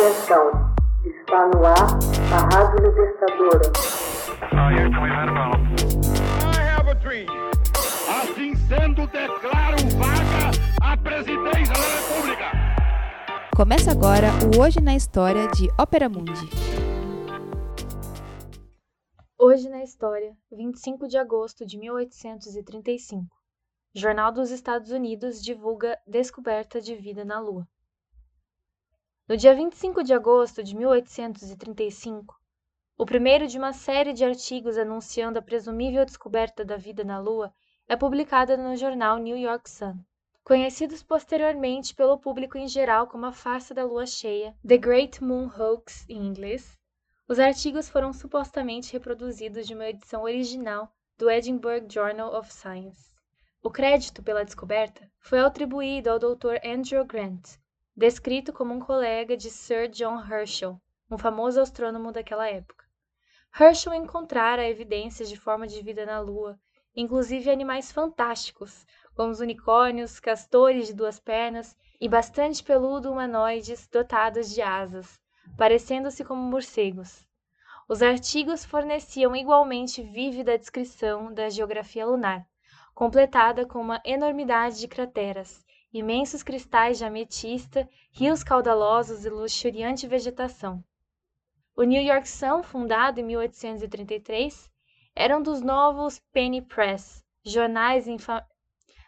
Atenção, está no ar a Rádio Libertadora. Assim sendo, declaro vaga a presidência da República. Começa agora o Hoje na História de Ópera Mundi. Hoje na História, 25 de agosto de 1835. Jornal dos Estados Unidos divulga descoberta de vida na Lua. No dia 25 de agosto de 1835, o primeiro de uma série de artigos anunciando a presumível descoberta da vida na Lua é publicado no jornal New York Sun. Conhecidos posteriormente pelo público em geral como a farsa da lua cheia, The Great Moon Hoax em inglês, os artigos foram supostamente reproduzidos de uma edição original do Edinburgh Journal of Science. O crédito pela descoberta foi atribuído ao Dr. Andrew Grant, descrito como um colega de Sir John Herschel, um famoso astrônomo daquela época. Herschel encontrara evidências de forma de vida na Lua, inclusive animais fantásticos, como os unicórnios, castores de duas pernas e bastante peludo humanoides dotados de asas, parecendo-se como morcegos. Os artigos forneciam igualmente vívida descrição da geografia lunar, completada com uma enormidade de crateras, imensos cristais de ametista, rios caudalosos e luxuriante vegetação. O New York Sun, fundado em 1833, era um dos novos penny press, jornais em,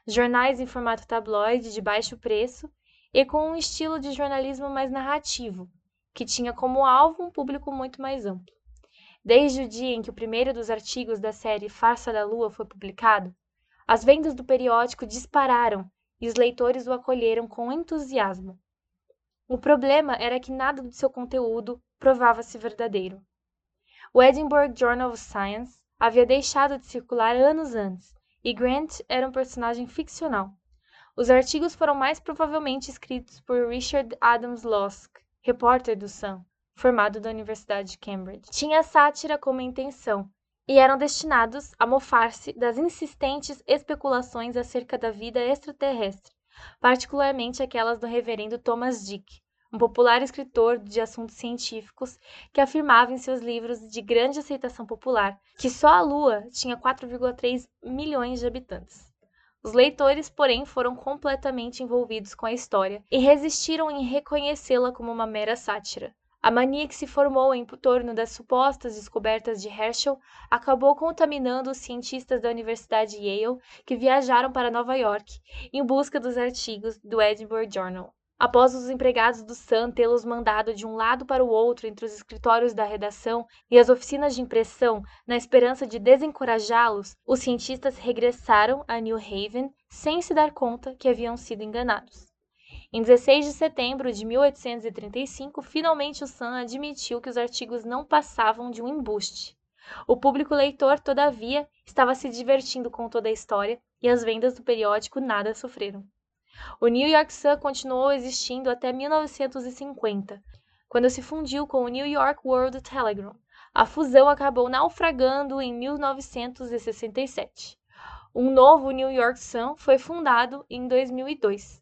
jornais em formato tabloide de baixo preço e com um estilo de jornalismo mais narrativo, que tinha como alvo um público muito mais amplo. Desde o dia em que o primeiro dos artigos da série Farsa da Lua foi publicado, as vendas do periódico dispararam e os leitores o acolheram com entusiasmo. O problema era que nada do seu conteúdo provava-se verdadeiro. O Edinburgh Journal of Science havia deixado de circular anos antes, e Grant era um personagem ficcional. Os artigos foram mais provavelmente escritos por Richard Adams Losk, repórter do Sun, formado da Universidade de Cambridge. Tinha sátira como intenção, e eram destinados a mofar-se das insistentes especulações acerca da vida extraterrestre, particularmente aquelas do reverendo Thomas Dick, um popular escritor de assuntos científicos que afirmava em seus livros de grande aceitação popular que só a Lua tinha 4,3 milhões de habitantes. Os leitores, porém, foram completamente envolvidos com a história e resistiram em reconhecê-la como uma mera sátira. A mania que se formou em torno das supostas descobertas de Herschel acabou contaminando os cientistas da Universidade Yale que viajaram para Nova York em busca dos artigos do Edinburgh Journal. Após os empregados do Sun tê-los mandado de um lado para o outro entre os escritórios da redação e as oficinas de impressão, na esperança de desencorajá-los, os cientistas regressaram a New Haven sem se dar conta que haviam sido enganados. Em 16 de setembro de 1835, finalmente o Sun admitiu que os artigos não passavam de um embuste. O público leitor, todavia, estava se divertindo com toda a história e as vendas do periódico nada sofreram. O New York Sun continuou existindo até 1950, quando se fundiu com o New York World Telegram. A fusão acabou naufragando em 1967. Um novo New York Sun foi fundado em 2002